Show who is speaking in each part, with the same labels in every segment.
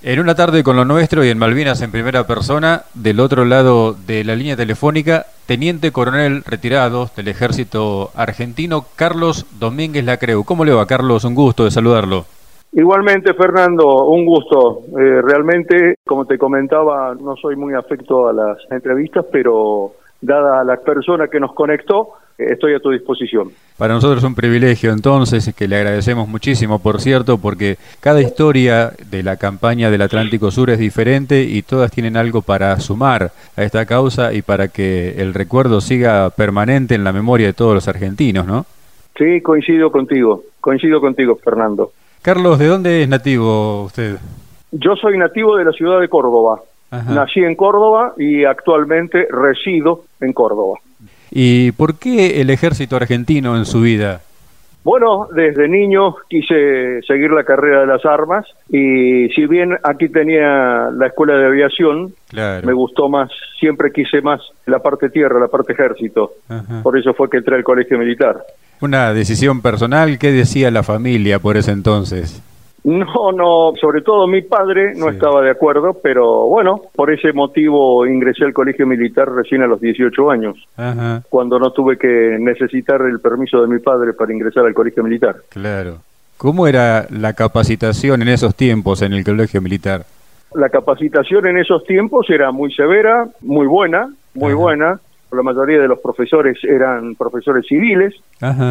Speaker 1: En una tarde con lo nuestro y en Malvinas en primera persona, del otro lado de la línea telefónica, Teniente Coronel retirado del Ejército Argentino, Carlos Domínguez Lacreu. ¿Cómo le va, Carlos? Un gusto de saludarlo.
Speaker 2: Igualmente, Fernando, un gusto. Eh, realmente, como te comentaba, no soy muy afecto a las entrevistas, pero dada la persona que nos conectó, estoy a tu disposición.
Speaker 1: Para nosotros es un privilegio entonces, que le agradecemos muchísimo, por cierto, porque cada historia de la campaña del Atlántico Sur es diferente y todas tienen algo para sumar a esta causa y para que el recuerdo siga permanente en la memoria de todos los argentinos, ¿no?
Speaker 2: Sí, coincido contigo, coincido contigo, Fernando.
Speaker 1: Carlos, ¿de dónde es nativo usted?
Speaker 2: Yo soy nativo de la ciudad de Córdoba. Nací en Córdoba y actualmente resido en Córdoba.
Speaker 1: ¿Y por qué el ejército argentino en su vida?
Speaker 2: Bueno, desde niño quise seguir la carrera de las armas y si bien aquí tenía la escuela de aviación, me gustó más, siempre quise más la parte tierra, la parte ejército. Por eso fue que entré al colegio militar.
Speaker 1: Una decisión personal, ¿qué decía la familia por ese entonces?
Speaker 2: No, no, sobre todo mi padre no estaba de acuerdo, pero bueno, por ese motivo ingresé al colegio militar recién a los 18 años, cuando no tuve que necesitar el permiso de mi padre para ingresar al colegio militar.
Speaker 1: Claro. ¿Cómo era la capacitación en esos tiempos en el colegio militar?
Speaker 2: La capacitación en esos tiempos era muy severa, muy buena, muy buena. La mayoría de los profesores eran profesores civiles.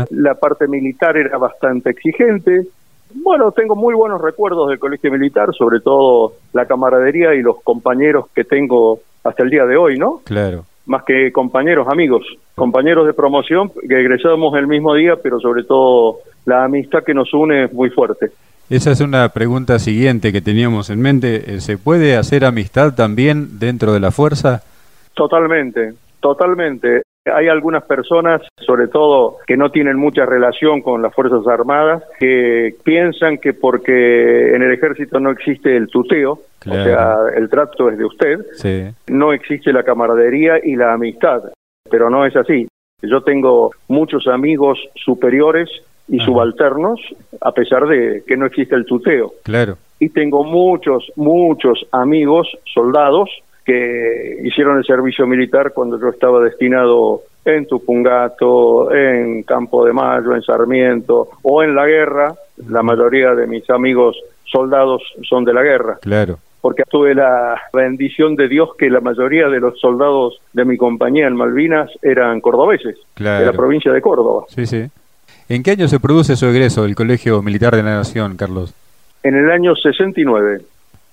Speaker 2: La parte militar era bastante exigente bueno, tengo muy buenos recuerdos del colegio militar, sobre todo la camaradería y los compañeros que tengo hasta el día de hoy, ¿no?
Speaker 1: Claro.
Speaker 2: Más que compañeros, amigos, compañeros de promoción que egresamos el mismo día, pero sobre todo la amistad que nos une es muy fuerte.
Speaker 1: Esa es una pregunta siguiente que teníamos en mente. Eh, ¿Se puede hacer amistad también dentro de la fuerza?
Speaker 2: Totalmente, totalmente. Hay algunas personas, sobre todo que no tienen mucha relación con las Fuerzas Armadas, que piensan que porque en el ejército no existe el tuteo, o sea, el trato es de usted, no existe la camaradería y la amistad, pero no es así. Yo tengo muchos amigos superiores y subalternos, a pesar de que no existe el tuteo.
Speaker 1: Claro.
Speaker 2: Y tengo muchos, muchos amigos soldados que hicieron el servicio militar cuando yo estaba destinado en Tupungato, en Campo de Mayo, en Sarmiento o en la guerra. La mayoría de mis amigos soldados son de la guerra.
Speaker 1: Claro.
Speaker 2: Porque tuve la bendición de Dios que la mayoría de los soldados de mi compañía en Malvinas eran cordobeses, de la provincia de Córdoba.
Speaker 1: Sí, sí. ¿En qué año se produce su egreso del Colegio Militar de la Nación, Carlos?
Speaker 2: En el año 69.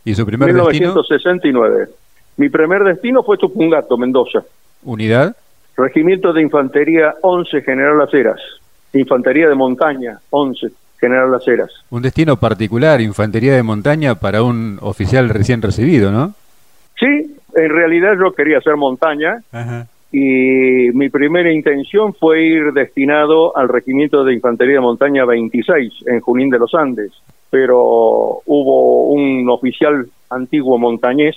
Speaker 1: ¿Y su primer
Speaker 2: 1969. Mi primer destino fue Tupungato, Mendoza.
Speaker 1: ¿Unidad?
Speaker 2: Regimiento de Infantería 11, General Las Heras. Infantería de Montaña 11, General Las Heras.
Speaker 1: Un destino particular, Infantería de Montaña, para un oficial recién recibido, ¿no?
Speaker 2: Sí, en realidad yo quería hacer montaña. Y mi primera intención fue ir destinado al Regimiento de Infantería de Montaña 26 en Junín de los Andes, pero hubo un oficial antiguo montañés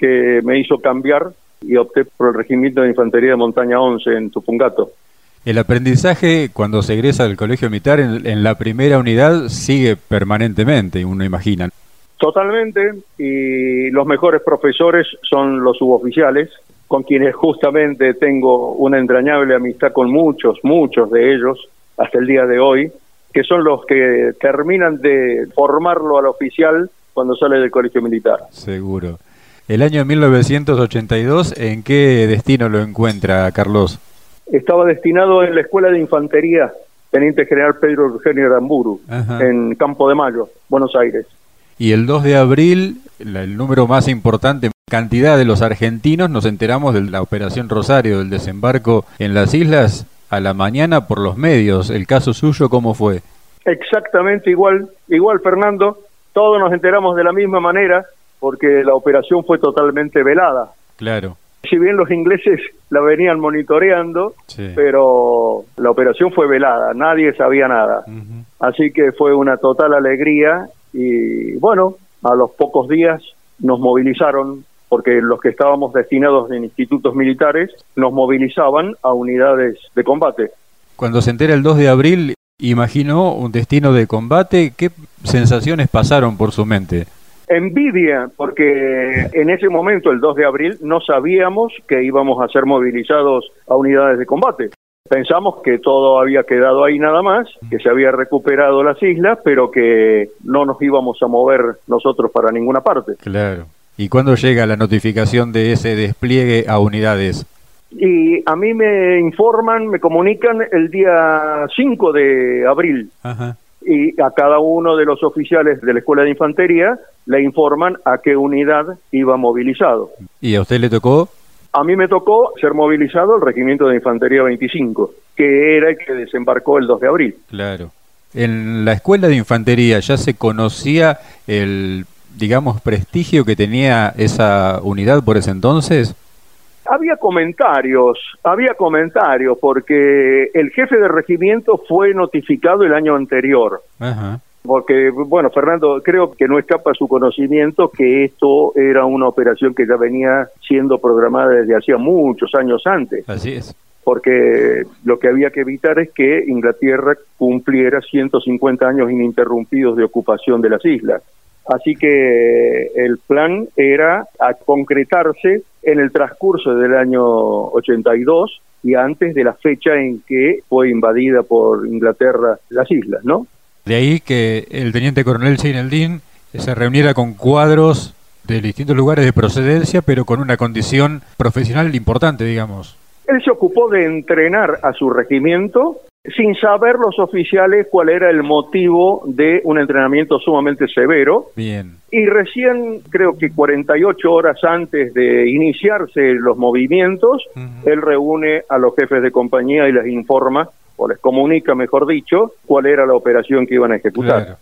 Speaker 2: que me hizo cambiar y opté por el Regimiento de Infantería de Montaña 11 en Tupungato.
Speaker 1: El aprendizaje cuando se egresa del colegio militar en, la primera unidad sigue permanentemente, uno imagina.
Speaker 2: Totalmente, y los mejores profesores son los suboficiales, con quienes justamente tengo una entrañable amistad con muchos, muchos de ellos, hasta el día de hoy, que son los que terminan de formarlo al oficial cuando sale del colegio militar.
Speaker 1: Seguro. El año 1982, ¿en qué destino lo encuentra Carlos?
Speaker 2: Estaba destinado en la Escuela de Infantería Teniente General Pedro Eugenio Aramburu, en Campo de Mayo, Buenos Aires.
Speaker 1: Y el 2 de abril, el número más importante, cantidad de los argentinos, nos enteramos de la Operación Rosario, del desembarco en las islas a la mañana por los medios. ¿El caso suyo cómo fue?
Speaker 2: Exactamente igual, igual Fernando. Todos nos enteramos de la misma manera porque la operación fue totalmente velada.
Speaker 1: Claro.
Speaker 2: Si bien los ingleses la venían monitoreando, pero la operación fue velada, nadie sabía nada. Así que fue una total alegría y bueno, a los pocos días nos movilizaron porque los que estábamos destinados en institutos militares nos movilizaban a unidades de combate.
Speaker 1: Cuando se entera el 2 de abril, imaginó un destino de combate, ¿qué sensaciones pasaron por su mente?
Speaker 2: Envidia, porque en ese momento, el 2 de abril, no sabíamos que íbamos a ser movilizados a unidades de combate. Pensamos que todo había quedado ahí nada más, que se había recuperado las islas, pero que no nos íbamos a mover nosotros para ninguna parte.
Speaker 1: Claro. ¿Y cuándo llega la notificación de ese despliegue a unidades?
Speaker 2: Y a mí me informan, me comunican el día 5 de abril.
Speaker 1: Ajá.
Speaker 2: Y a cada uno de los oficiales de la Escuela de Infantería le informan a qué unidad iba movilizado.
Speaker 1: ¿Y a usted le tocó?
Speaker 2: A mí me tocó ser movilizado al Regimiento de Infantería 25, que era el que desembarcó el 2 de abril.
Speaker 1: Claro. En la Escuela de Infantería ya se conocía el, digamos, prestigio que tenía esa unidad por ese entonces.
Speaker 2: Había comentarios, había comentarios, porque el jefe de regimiento fue notificado el año anterior.
Speaker 1: Ajá.
Speaker 2: Porque, bueno, Fernando, creo que no escapa a su conocimiento que esto era una operación que ya venía siendo programada desde hacía muchos años antes.
Speaker 1: Así es.
Speaker 2: Porque lo que había que evitar es que Inglaterra cumpliera 150 años ininterrumpidos de ocupación de las islas. Así que el plan era a concretarse en el transcurso del año 82 y antes de la fecha en que fue invadida por Inglaterra las islas, ¿no?
Speaker 1: De ahí que el teniente coronel Seineldin se reuniera con cuadros de distintos lugares de procedencia, pero con una condición profesional importante, digamos.
Speaker 2: Él se ocupó de entrenar a su regimiento sin saber los oficiales cuál era el motivo de un entrenamiento sumamente severo.
Speaker 1: Bien.
Speaker 2: Y recién, creo que 48 horas antes de iniciarse los movimientos, uh -huh. él reúne a los jefes de compañía y les informa, o les comunica, mejor dicho, cuál era la operación que iban a ejecutar.
Speaker 1: Claro.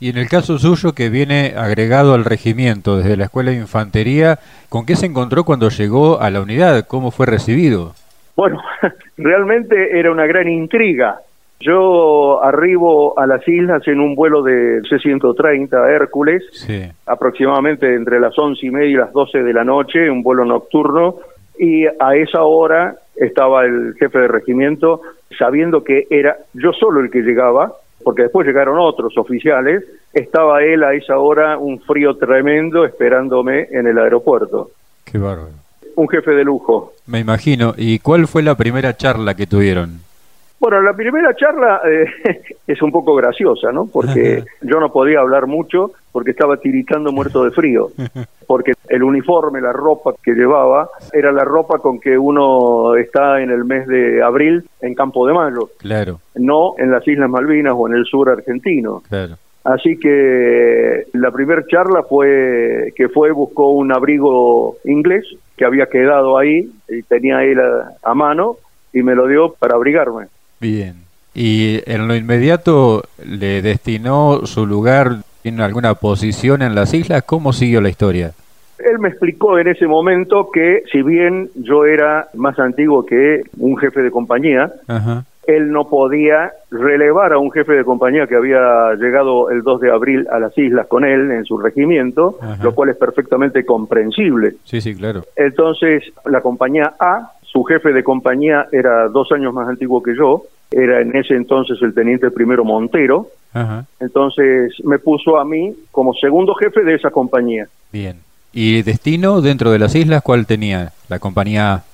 Speaker 1: Y en el caso suyo, que viene agregado al regimiento desde la Escuela de Infantería, ¿con qué se encontró cuando llegó a la unidad? ¿Cómo fue recibido?
Speaker 2: Bueno, realmente era una gran intriga. Yo arribo a las islas en un vuelo de C-130 Hércules,
Speaker 1: sí.
Speaker 2: aproximadamente entre las once y media y las doce de la noche, un vuelo nocturno, y a esa hora estaba el jefe de regimiento sabiendo que era yo solo el que llegaba, porque después llegaron otros oficiales, estaba él a esa hora un frío tremendo esperándome en el aeropuerto.
Speaker 1: Qué bárbaro
Speaker 2: un jefe de lujo.
Speaker 1: Me imagino. ¿Y cuál fue la primera charla que tuvieron?
Speaker 2: Bueno, la primera charla eh, es un poco graciosa, ¿no? Porque yo no podía hablar mucho porque estaba tiritando muerto de frío. Porque el uniforme, la ropa que llevaba, era la ropa con que uno está en el mes de abril en Campo de Mayo.
Speaker 1: Claro.
Speaker 2: No en las Islas Malvinas o en el sur argentino.
Speaker 1: Claro.
Speaker 2: Así que la primera charla fue que fue, buscó un abrigo inglés que había quedado ahí y tenía él a, a, mano y me lo dio para abrigarme.
Speaker 1: Bien. ¿Y en lo inmediato le destinó su lugar, tiene alguna posición en las islas? ¿Cómo siguió la historia?
Speaker 2: Él me explicó en ese momento que si bien yo era más antiguo que un jefe de compañía,
Speaker 1: Ajá.
Speaker 2: Él no podía relevar a un jefe de compañía que había llegado el 2 de abril a las islas con él en su regimiento,
Speaker 1: Ajá.
Speaker 2: lo cual es perfectamente comprensible.
Speaker 1: Sí, sí, claro.
Speaker 2: Entonces, la compañía A, su jefe de compañía era dos años más antiguo que yo, era en ese entonces el teniente primero Montero,
Speaker 1: Ajá.
Speaker 2: entonces me puso a mí como segundo jefe de esa compañía.
Speaker 1: Bien. ¿Y destino dentro de las islas cuál tenía la compañía A?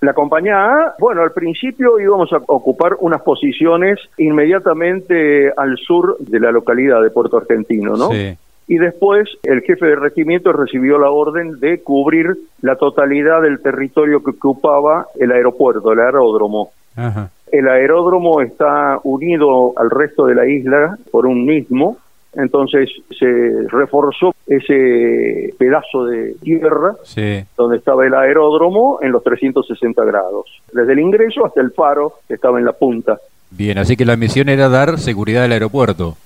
Speaker 2: La compañía A, bueno, al principio íbamos a ocupar unas posiciones inmediatamente al sur de la localidad de Puerto Argentino, ¿no?
Speaker 1: Sí.
Speaker 2: Y después el jefe de regimiento recibió la orden de cubrir la totalidad del territorio que ocupaba el aeropuerto, el aeródromo.
Speaker 1: Ajá.
Speaker 2: El aeródromo está unido al resto de la isla por un mismo, entonces se reforzó ese pedazo de tierra
Speaker 1: Sí.
Speaker 2: donde estaba el aeródromo en los 360 grados, desde el ingreso hasta el faro que estaba en la punta.
Speaker 1: Bien, así que la misión era dar seguridad al aeropuerto.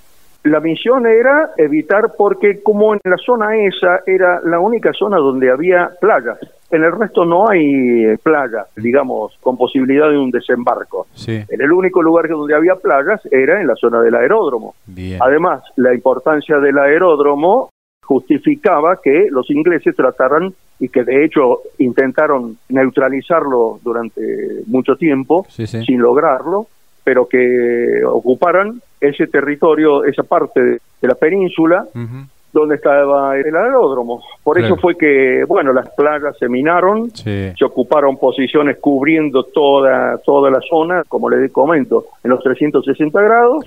Speaker 2: La misión era evitar porque como en la zona esa era la única zona donde había playas, en el resto no hay eh, playa, digamos, con posibilidad de un desembarco.
Speaker 1: Sí.
Speaker 2: En el único lugar donde había playas era en la zona del aeródromo.
Speaker 1: Bien.
Speaker 2: Además, la importancia del aeródromo justificaba que los ingleses trataran y que de hecho intentaron neutralizarlo durante mucho tiempo
Speaker 1: Sí, sí.
Speaker 2: sin lograrlo, pero que ocuparan ese territorio, esa parte de, la península. Donde estaba el aeródromo. Por eso fue que, bueno, las playas se minaron, se ocuparon posiciones cubriendo toda, toda la zona, como les comento, en los 360 grados.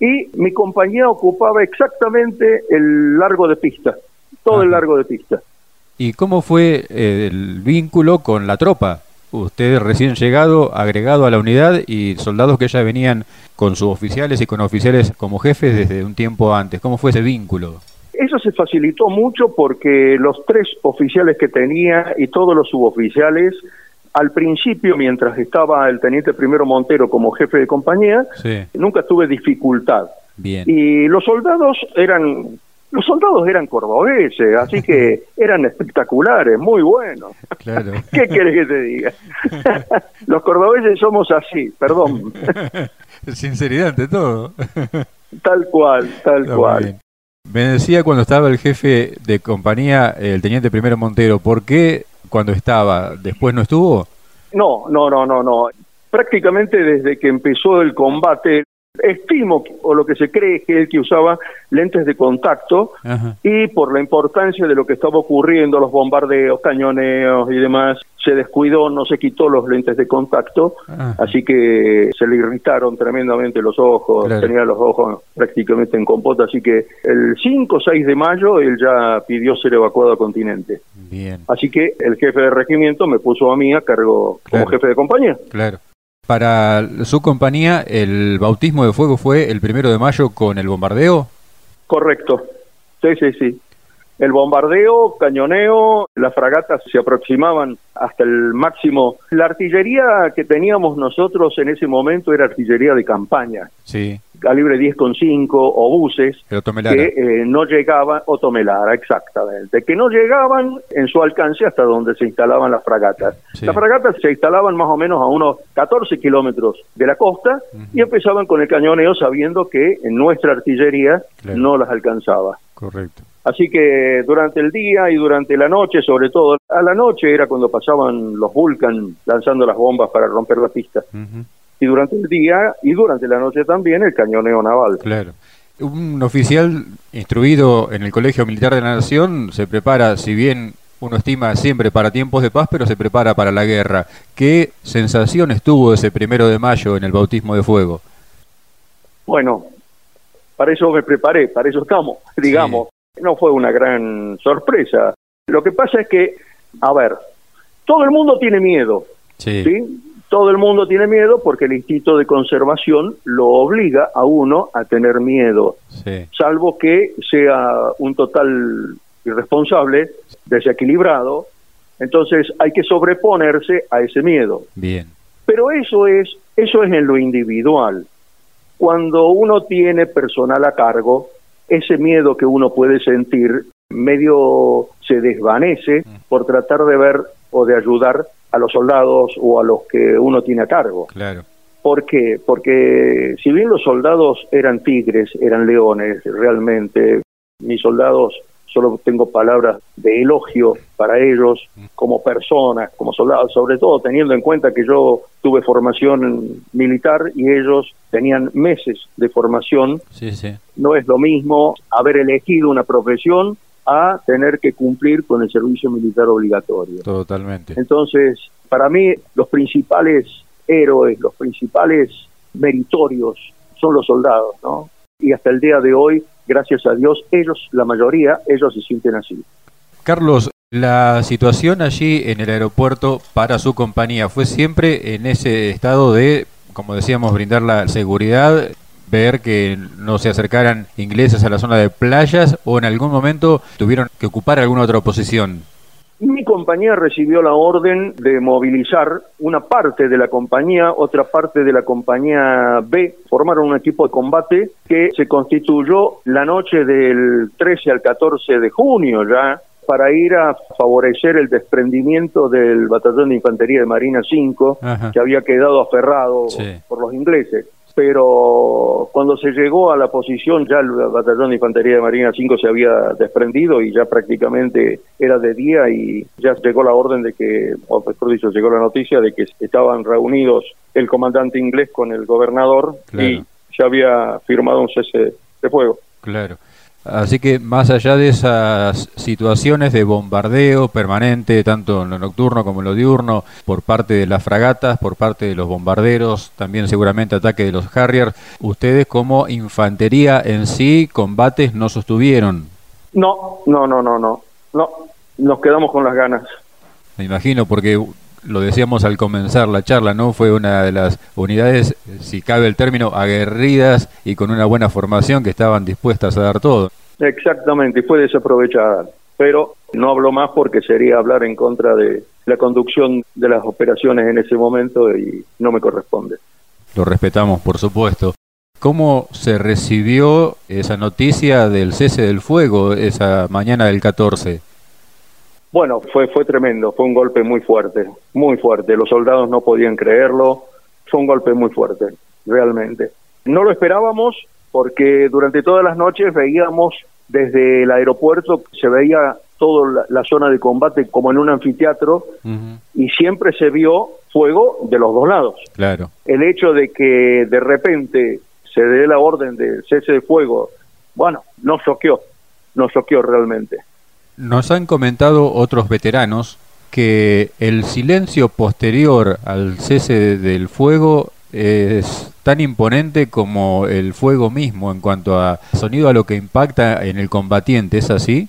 Speaker 2: Y mi compañía ocupaba exactamente el largo de pista, todo el largo de pista.
Speaker 1: ¿Y cómo fue eh, el vínculo con la tropa? Usted recién llegado, agregado a la unidad y soldados que ya venían con sus oficiales y con oficiales como jefes desde un tiempo antes. ¿Cómo fue ese vínculo?
Speaker 2: Eso se facilitó mucho porque los tres oficiales que tenía y todos los suboficiales, al principio, mientras estaba el teniente primero Montero como jefe de compañía, nunca tuve dificultad. Bien. Y los soldados eran los soldados eran cordobeses, así que eran espectaculares, muy buenos. Claro. ¿Qué quieres que te diga? los cordobeses somos así, perdón.
Speaker 1: Sinceridad ante todo.
Speaker 2: tal cual, tal cual.
Speaker 1: Me decía cuando estaba el jefe de compañía, el teniente primero Montero, ¿por qué cuando estaba, después no estuvo?
Speaker 2: No, no, no, no, no. Prácticamente desde que empezó el combate, estimo, o lo que se cree que él que usaba lentes de contacto, y por la importancia de lo que estaba ocurriendo, los bombardeos, cañoneos y demás, se descuidó, no se quitó los lentes de contacto, así que se le irritaron tremendamente los ojos, tenía los ojos prácticamente en compota, así que el 5 o 6 de mayo él ya pidió ser evacuado a continente. Bien. Así que el jefe de regimiento me puso a mí a cargo como jefe de compañía.
Speaker 1: Claro. Para su compañía, ¿el bautismo de fuego fue el primero de mayo con el bombardeo?
Speaker 2: Correcto. Sí, sí, sí. El bombardeo, cañoneo, las fragatas se aproximaban hasta el máximo. La artillería que teníamos nosotros en ese momento era artillería de campaña. Sí. Calibre 10,5 obuses que eh, no llegaban, o tomelara, exactamente, que no llegaban en su alcance hasta donde se instalaban las fragatas. Las fragatas se instalaban más o menos a unos 14 kilómetros de la costa y empezaban con el cañoneo sabiendo que en nuestra artillería no las alcanzaba. Correcto. Así que durante el día y durante la noche, sobre todo a la noche era cuando pasaban los Vulcan lanzando las bombas para romper la pista. Y durante el día y durante la noche también el cañoneo naval.
Speaker 1: Claro. Un oficial instruido en el Colegio Militar de la Nación se prepara, si bien uno estima siempre para tiempos de paz, pero se prepara para la guerra. ¿Qué sensaciones tuvo ese primero de mayo en el bautismo de fuego?
Speaker 2: Bueno, para eso me preparé, para eso estamos, digamos no fue una gran sorpresa. Lo que pasa es que, a ver, todo el mundo tiene miedo, sí. Todo el mundo tiene miedo porque el instinto de conservación lo obliga a uno a tener miedo, salvo que sea un total irresponsable, desequilibrado, entonces hay que sobreponerse a ese miedo. Bien. Pero eso es eso es en lo individual. Cuando uno tiene personal a cargo, ese miedo que uno puede sentir medio se desvanece por tratar de ver o de ayudar a los soldados o a los que uno tiene a cargo. Claro. ¿Por qué? Porque si bien los soldados eran tigres, eran leones, realmente mis soldados solo tengo palabras de elogio para ellos como personas, como soldados, sobre todo teniendo en cuenta que yo tuve formación militar y ellos tenían meses de formación. No es lo mismo haber elegido una profesión a tener que cumplir con el servicio militar obligatorio. Totalmente. Entonces, para mí, los principales héroes, los principales meritorios son los soldados, ¿no? Y hasta el día de hoy gracias a Dios, ellos, la mayoría, ellos se sienten así.
Speaker 1: Carlos, la situación allí en el aeropuerto para su compañía fue siempre en ese estado de, como decíamos, brindar la seguridad, ver que no se acercaran ingleses a la zona de playas o en algún momento tuvieron que ocupar alguna otra posición.
Speaker 2: Mi compañía recibió la orden de movilizar una parte de la compañía, otra parte de la compañía B, formaron un equipo de combate que se constituyó la noche del 13 al 14 de junio ya para ir a favorecer el desprendimiento del batallón de infantería de Marina 5 que había quedado aferrado por los ingleses pero cuando se llegó a la posición ya el batallón de infantería de Marina 5 se había desprendido y ya prácticamente era de día y ya llegó la orden de que, o mejor dicho, llegó la noticia de que estaban reunidos el comandante inglés con el gobernador y se había firmado un cese de fuego.
Speaker 1: Claro. Así que más allá de esas situaciones de bombardeo permanente, tanto en lo nocturno como en lo diurno, por parte de las fragatas, por parte de los bombarderos, también seguramente ataque de los Harriers, ustedes como infantería en sí, combates no sostuvieron.
Speaker 2: No, no, no, no, no, no, nos quedamos con las ganas.
Speaker 1: Me imagino, porque lo decíamos al comenzar la charla, ¿no? Fue una de las unidades, si cabe el término, aguerridas y con una buena formación que estaban dispuestas a dar todo.
Speaker 2: Exactamente, y fue desaprovechada. Pero no hablo más porque sería hablar en contra de la conducción de las operaciones en ese momento y no me corresponde.
Speaker 1: Lo respetamos, por supuesto. ¿Cómo se recibió esa noticia del cese del fuego esa mañana del 14?
Speaker 2: Bueno, fue, fue tremendo, fue un golpe muy fuerte, muy fuerte. Los soldados no podían creerlo, fue un golpe muy fuerte, realmente. No lo esperábamos porque durante todas las noches veíamos desde el aeropuerto, se veía toda la, zona de combate como en un anfiteatro y siempre se vio fuego de los dos lados.
Speaker 1: Claro.
Speaker 2: El hecho de que de repente se dé la orden de cese de fuego, bueno, nos choqueó, nos choqueó realmente.
Speaker 1: Nos han comentado otros veteranos que el silencio posterior al cese del fuego es tan imponente como el fuego mismo en cuanto a sonido a lo que impacta en el combatiente, ¿es así?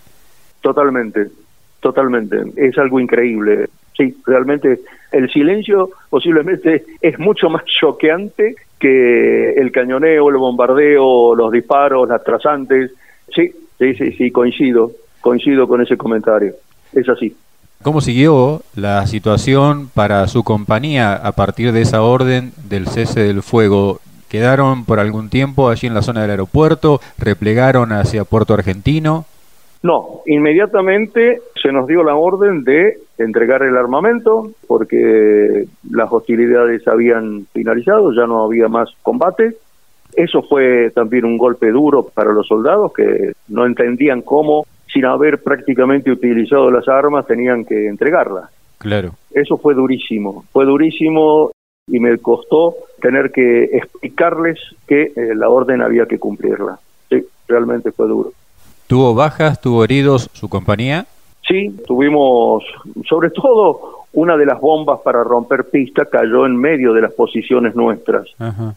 Speaker 2: Totalmente, totalmente, es algo increíble. Sí, realmente el silencio posiblemente es mucho más choqueante que el cañoneo, el bombardeo, los disparos, las trazantes. Sí, sí, sí, sí, coincido coincido con ese comentario. Es así.
Speaker 1: ¿Cómo siguió la situación para su compañía a partir de esa orden del cese del fuego? ¿Quedaron por algún tiempo allí en la zona del aeropuerto? ¿Replegaron hacia Puerto Argentino?
Speaker 2: No, inmediatamente se nos dio la orden de entregar el armamento porque las hostilidades habían finalizado, ya no había más combate. Eso fue también un golpe duro para los soldados que no entendían cómo sin haber prácticamente utilizado las armas, tenían que entregarlas.
Speaker 1: Claro.
Speaker 2: Eso fue durísimo, fue durísimo y me costó tener que explicarles que eh, la orden había que cumplirla. Sí, realmente fue duro.
Speaker 1: ¿Tuvo bajas, tuvo heridos su compañía?
Speaker 2: Sí, tuvimos, sobre todo una de las bombas para romper pista cayó en medio de las posiciones nuestras.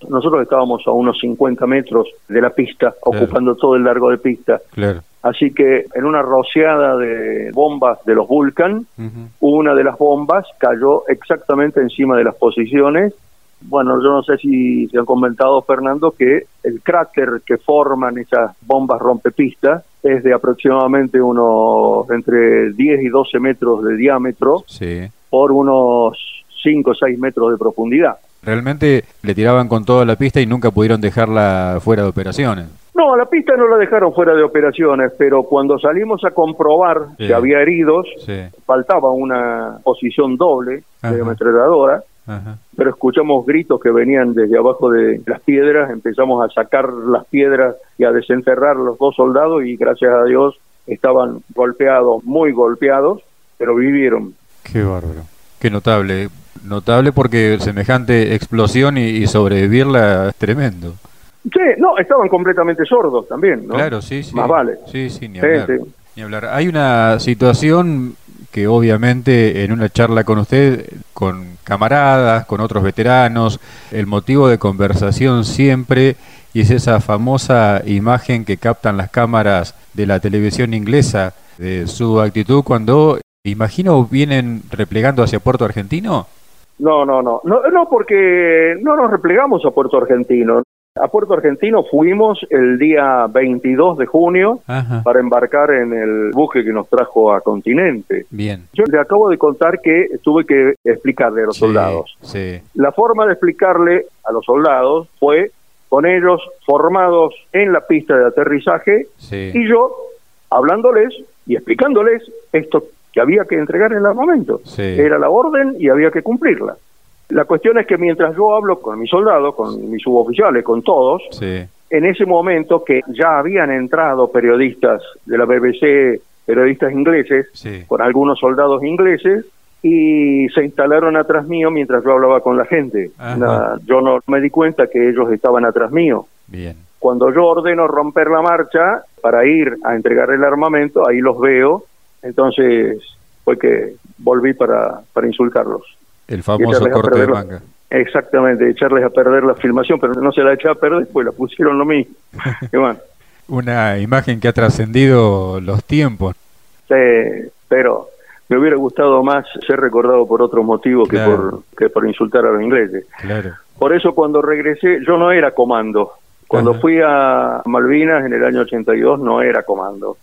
Speaker 2: Nosotros estábamos a unos 50 metros de la pista, ocupando todo el largo de pista.
Speaker 1: Claro.
Speaker 2: Así que en una rociada de bombas de los Vulcan, una de las bombas cayó exactamente encima de las posiciones. Bueno, yo no sé si se han comentado, Fernando, que el cráter que forman esas bombas rompepistas es de aproximadamente unos entre 10 y 12 metros de diámetro por unos 5 o 6 metros de profundidad.
Speaker 1: Realmente le tiraban con toda la pista y nunca pudieron dejarla fuera de operaciones.
Speaker 2: No, la pista no la dejaron fuera de operaciones, pero cuando salimos a comprobar que había heridos, faltaba una posición doble de ametralladora, pero escuchamos gritos que venían desde abajo de las piedras, empezamos a sacar las piedras y a desenterrar los dos soldados y gracias a Dios estaban golpeados, muy golpeados, pero vivieron.
Speaker 1: Qué bárbaro, qué notable, notable porque semejante explosión y, y sobrevivirla es tremendo.
Speaker 2: Sí, no, estaban completamente sordos también, ¿no?
Speaker 1: Claro, sí, sí.
Speaker 2: Más vale.
Speaker 1: Sí, sí, ni hablar. Ni hablar. Hay una situación que obviamente en una charla con usted, con camaradas, con otros veteranos, el motivo de conversación siempre y es esa famosa imagen que captan las cámaras de la televisión inglesa de su actitud cuando, imagino, vienen replegando hacia Puerto Argentino.
Speaker 2: No, no, no, no, no, porque no nos replegamos a Puerto Argentino. A Puerto Argentino fuimos el día 22 de junio para embarcar en el buque que nos trajo a Continente.
Speaker 1: Bien.
Speaker 2: Yo le acabo de contar que tuve que explicarle a los soldados.
Speaker 1: Sí.
Speaker 2: La forma de explicarle a los soldados fue con ellos formados en la pista de aterrizaje y yo hablándoles y explicándoles esto que había que entregar en el armamento. Era la orden y había que cumplirla. La cuestión es que mientras yo hablo con mis soldados, con mis suboficiales, con todos, en ese momento que ya habían entrado periodistas de la BBC, periodistas ingleses, con algunos soldados ingleses, y se instalaron atrás mío mientras yo hablaba con la gente. yo no me di cuenta que ellos estaban atrás mío.
Speaker 1: Bien.
Speaker 2: Cuando yo ordeno romper la marcha para ir a entregar el armamento, ahí los veo, entonces fue que volví para, para insultarlos.
Speaker 1: El famoso corte de manga.
Speaker 2: Exactamente, echarles a perder la filmación, pero no se la eché a perder, pues la pusieron lo mismo.
Speaker 1: Una imagen que ha trascendido los tiempos.
Speaker 2: Sí, pero me hubiera gustado más ser recordado por otro motivo que, por, que por insultar a los ingleses.
Speaker 1: Claro.
Speaker 2: Por eso cuando regresé, yo no era comando. Cuando fui a Malvinas en el año 82 no era comando.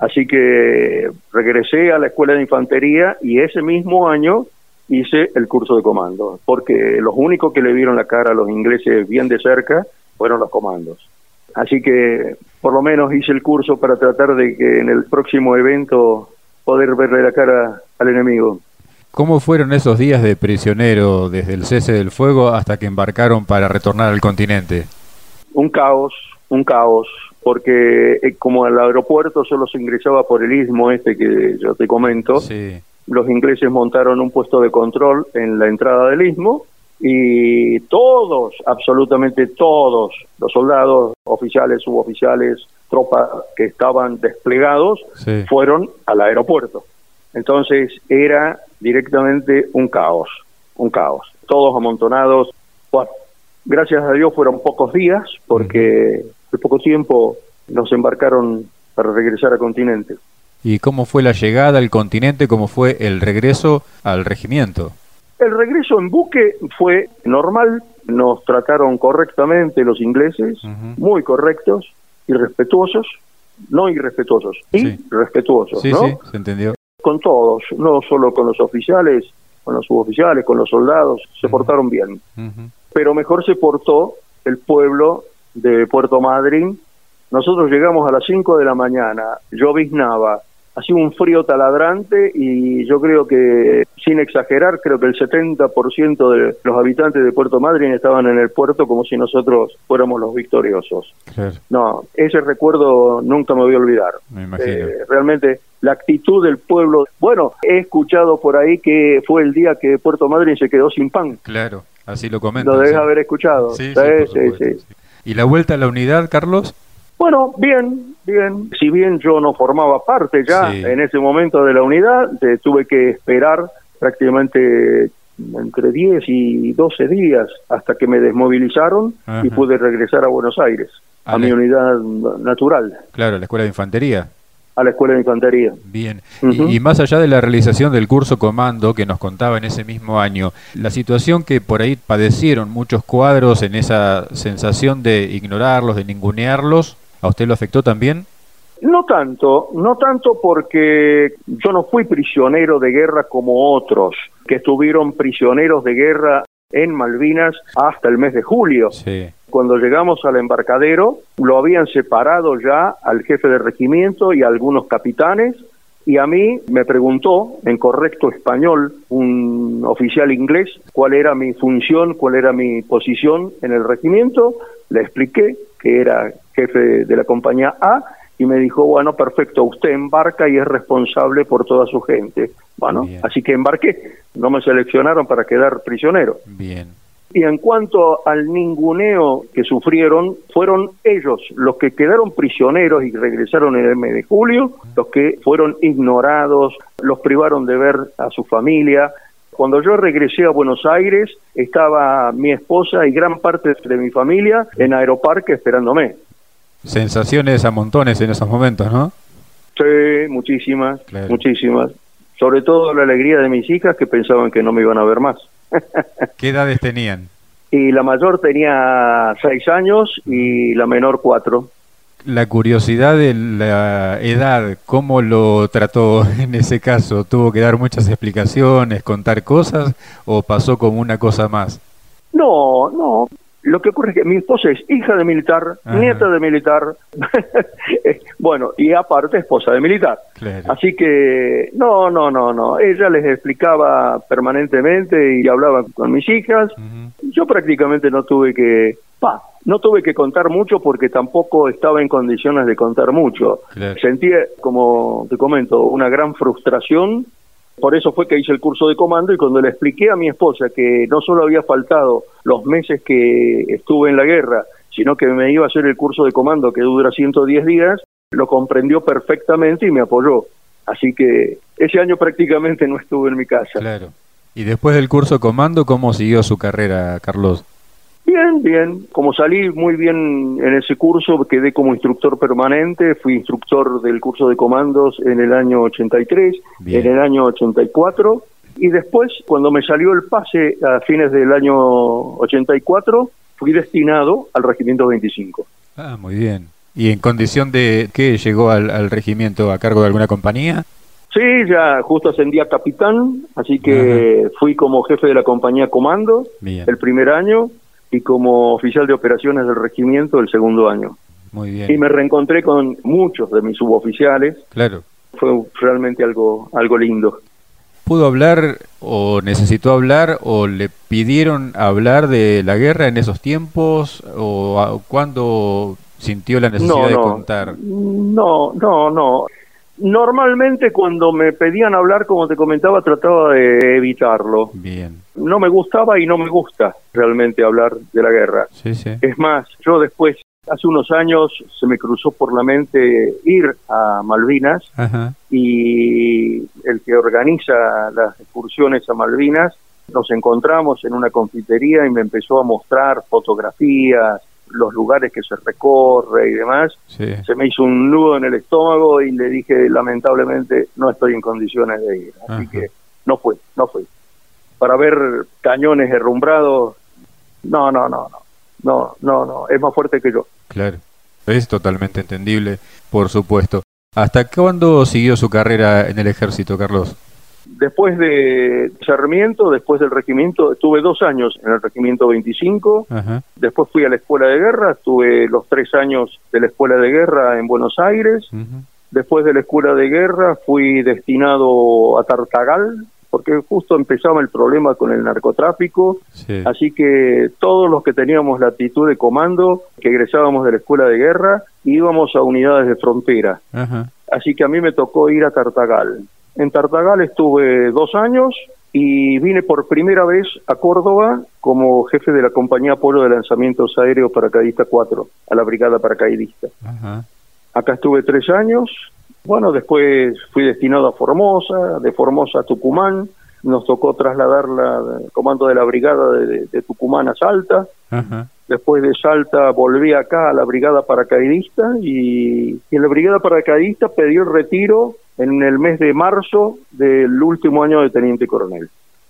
Speaker 2: Así que regresé a la escuela de infantería y ese mismo año hice el curso de comando, porque los únicos que le vieron la cara a los ingleses bien de cerca fueron los comandos. Así que por lo menos hice el curso para tratar de que en el próximo evento poder verle la cara al enemigo.
Speaker 1: ¿Cómo fueron esos días de prisionero desde el cese del fuego hasta que embarcaron para retornar al continente?
Speaker 2: Un caos, un caos, porque eh, como el aeropuerto solo se ingresaba por el istmo este que yo te comento,
Speaker 1: sí
Speaker 2: los ingleses montaron un puesto de control en la entrada del istmo y todos, absolutamente todos, los soldados, oficiales, suboficiales, tropas que estaban desplegados, fueron al aeropuerto. Entonces era directamente un caos, un caos. Todos amontonados. Bueno, gracias a Dios fueron pocos días porque de poco tiempo nos embarcaron para regresar al continente.
Speaker 1: ¿Y cómo fue la llegada al continente? ¿Cómo fue el regreso al regimiento?
Speaker 2: El regreso en buque fue normal, nos trataron correctamente los ingleses, muy correctos y respetuosos, no irrespetuosos, y respetuosos,
Speaker 1: sí,
Speaker 2: ¿no?
Speaker 1: Sí, se entendió.
Speaker 2: Con todos, no solo con los oficiales, con los suboficiales, con los soldados, se portaron bien. Pero mejor se portó el pueblo de Puerto Madryn. Nosotros llegamos a las 5 de la mañana, lloviznaba, hacía un frío taladrante y yo creo que, sin exagerar, creo que el 70% de los habitantes de Puerto Madryn estaban en el puerto como si nosotros fuéramos los victoriosos. No, ese recuerdo nunca me voy a olvidar.
Speaker 1: Me imagino.
Speaker 2: Eh, realmente la actitud del pueblo. Bueno, he escuchado por ahí que fue el día que Puerto Madryn se quedó sin pan.
Speaker 1: Claro, así lo comento.
Speaker 2: Lo debes haber escuchado.
Speaker 1: sí, sí, sí, ¿Y la vuelta a la unidad, Carlos?
Speaker 2: Bueno, bien, bien. Si bien yo no formaba parte ya en ese momento de la unidad, tuve que esperar prácticamente entre 10 y 12 días hasta que me desmovilizaron y pude regresar a Buenos Aires, a, mi unidad natural.
Speaker 1: Claro, a la Escuela de Infantería.
Speaker 2: A la Escuela de Infantería.
Speaker 1: Bien. y, y, más allá de la realización del curso comando que nos contaba en ese mismo año, la situación que por ahí padecieron muchos cuadros en esa sensación de ignorarlos, de ningunearlos, ¿A usted lo afectó también?
Speaker 2: No tanto, no tanto porque yo no fui prisionero de guerra como otros que estuvieron prisioneros de guerra en Malvinas hasta el mes de julio.
Speaker 1: Sí.
Speaker 2: Cuando llegamos al embarcadero, lo habían separado ya al jefe de regimiento y a algunos capitanes, y a mí me preguntó en correcto español un oficial inglés cuál era mi función, cuál era mi posición en el regimiento, le expliqué que era jefe de la compañía A, y me dijo, bueno, perfecto, usted embarca y es responsable por toda su gente. Bueno, así que embarqué, no me seleccionaron para quedar prisionero.
Speaker 1: Bien.
Speaker 2: Y en cuanto al ninguneo que sufrieron, fueron ellos los que quedaron prisioneros y regresaron en el mes de julio, los que fueron ignorados, los privaron de ver a su familia. Cuando yo regresé a Buenos Aires, estaba mi esposa y gran parte de mi familia en Aeroparque esperándome.
Speaker 1: Sensaciones a montones en esos momentos, ¿no?
Speaker 2: Sí, muchísimas, muchísimas. Sobre todo la alegría de mis hijas que pensaban que no me iban a ver más.
Speaker 1: ¿Qué edades tenían?
Speaker 2: Y la mayor tenía seis años y la menor cuatro.
Speaker 1: La curiosidad de la edad, ¿cómo lo trató en ese caso? ¿Tuvo que dar muchas explicaciones, contar cosas o pasó como una cosa más?
Speaker 2: No, no, lo que ocurre es que mi esposa es hija de militar, nieta de militar, bueno, y aparte esposa de militar. Así que, no, no, no, no. Ella les explicaba permanentemente y hablaba con mis hijas. Yo prácticamente no tuve que, pa, no tuve que contar mucho porque tampoco estaba en condiciones de contar mucho. Sentí, como te comento, una gran frustración por eso fue que hice el curso de comando y cuando le expliqué a mi esposa que no solo había faltado los meses que estuve en la guerra sino que me iba a hacer el curso de comando que dura 110 días, lo comprendió perfectamente y me apoyó. Así que ese año prácticamente no estuve en mi casa.
Speaker 1: Claro. Y después del curso de comando, ¿cómo siguió su carrera, Carlos?
Speaker 2: Bien, bien. Como salí muy bien en ese curso, quedé como instructor permanente, fui instructor del curso de comandos en el año 83, en el año 84, y después, cuando me salió el pase a fines del año 84, fui destinado al Regimiento 25.
Speaker 1: Ah, muy bien. ¿Y en condición de qué llegó al, regimiento a cargo de alguna compañía?
Speaker 2: Sí, ya justo ascendí a capitán, así que fui como jefe de la compañía comando el primer año y como oficial de operaciones del regimiento el segundo año.
Speaker 1: Muy bien.
Speaker 2: Y me reencontré con muchos de mis suboficiales.
Speaker 1: Claro.
Speaker 2: Fue realmente algo, algo lindo.
Speaker 1: ¿Pudo hablar o necesitó hablar o le pidieron hablar de la guerra en esos tiempos o cuándo sintió la necesidad de contar?
Speaker 2: No, no, no. Normalmente cuando me pedían hablar, como te comentaba, trataba de evitarlo.
Speaker 1: Bien.
Speaker 2: No me gustaba y no me gusta realmente hablar de la guerra.
Speaker 1: Sí, sí.
Speaker 2: Es más, yo después, hace unos años, se me cruzó por la mente ir a Malvinas y el que organiza las excursiones a Malvinas, nos encontramos en una confitería y me empezó a mostrar fotografías, los lugares que se recorre y demás, se me hizo un nudo en el estómago y le dije, lamentablemente, no estoy en condiciones de ir. Así que no fui, no fui. Para ver cañones herrumbrados, no, no, no, no, no, no, no, es más fuerte que yo.
Speaker 1: Claro, es totalmente entendible, por supuesto. ¿Hasta cuándo siguió su carrera en el ejército, Carlos?
Speaker 2: Después de Sarmiento, después del regimiento, estuve dos años en el regimiento 25, después fui a la escuela de guerra, estuve los tres años de la escuela de guerra en Buenos Aires, después de la escuela de guerra fui destinado a Tartagal, porque justo empezaba el problema con el narcotráfico, así que todos los que teníamos la actitud de comando, que egresábamos de la escuela de guerra, íbamos a unidades de frontera. Así que a mí me tocó ir a Tartagal. En Tartagal estuve dos años y vine por primera vez a Córdoba como jefe de la compañía Polo de Lanzamientos Aéreos Paracaidista 4, a la Brigada Paracaidista. Acá estuve tres años. Bueno, después fui destinado a Formosa, de Formosa a Tucumán. Nos tocó trasladar el comando de la brigada de, Tucumán a Salta. Después de Salta volví acá a la brigada paracaidista y, y en la brigada paracaidista pedí el retiro en el mes de marzo del último año de teniente coronel.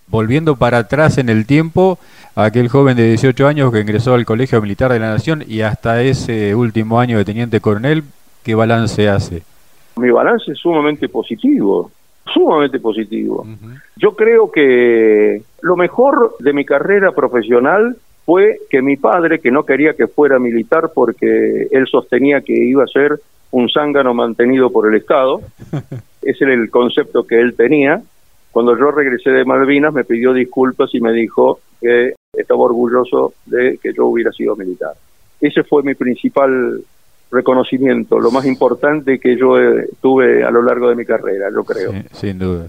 Speaker 1: Volviendo para atrás en el tiempo, aquel joven de 18 años que ingresó al Colegio Militar de la Nación y hasta ese último año de teniente coronel, ¿qué balance hace?
Speaker 2: Mi balance es sumamente positivo, sumamente positivo. Yo creo que lo mejor de mi carrera profesional fue que mi padre, que no quería que fuera militar porque él sostenía que iba a ser un zángano mantenido por el Estado. Ese era el concepto que él tenía. Cuando yo regresé de Malvinas me pidió disculpas y me dijo que estaba orgulloso de que yo hubiera sido militar. Ese fue mi principal reconocimiento, lo más importante que yo eh, tuve a lo largo de mi carrera, yo creo.
Speaker 1: sin duda.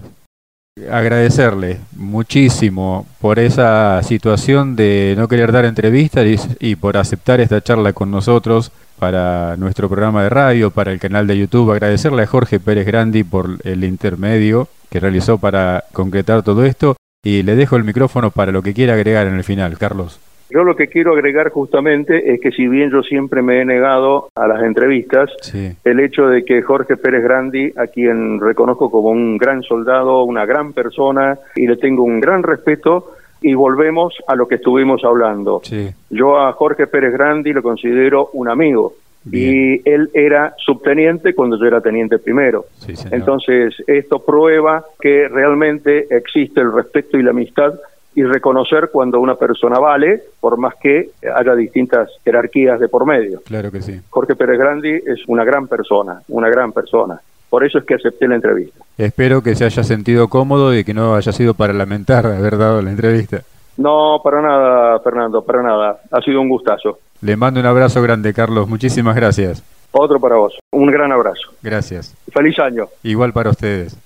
Speaker 1: Agradecerle muchísimo por esa situación de no querer dar entrevistas y por aceptar esta charla con nosotros para nuestro programa de radio, para el canal de YouTube. Agradecerle a Jorge Pérez Grandi por el intermedio que realizó para concretar todo esto. Y le dejo el micrófono para lo que quiera agregar en el final, Carlos.
Speaker 2: Yo lo que quiero agregar justamente es que si bien yo siempre me he negado a las entrevistas, el hecho de que Jorge Pérez Grandi, a quien reconozco como un gran soldado, una gran persona y le tengo un gran respeto, y volvemos a lo que estuvimos hablando. Yo a Jorge Pérez Grandi lo considero un amigo. Y él era subteniente cuando yo era teniente primero. Entonces, esto prueba que realmente existe el respeto y la amistad y reconocer cuando una persona vale, por más que haya distintas jerarquías de por medio.
Speaker 1: Claro que sí.
Speaker 2: Jorge Pérez Grandi es una gran persona, una gran persona. Por eso es que acepté la entrevista.
Speaker 1: Espero que se haya sentido cómodo y que no haya sido para lamentar haber dado la entrevista.
Speaker 2: No, para nada, Fernando, para nada. Ha sido un gustazo.
Speaker 1: Le mando un abrazo grande, Carlos. Muchísimas gracias.
Speaker 2: Otro para vos. Un gran abrazo.
Speaker 1: Gracias.
Speaker 2: Feliz año.
Speaker 1: Igual para ustedes.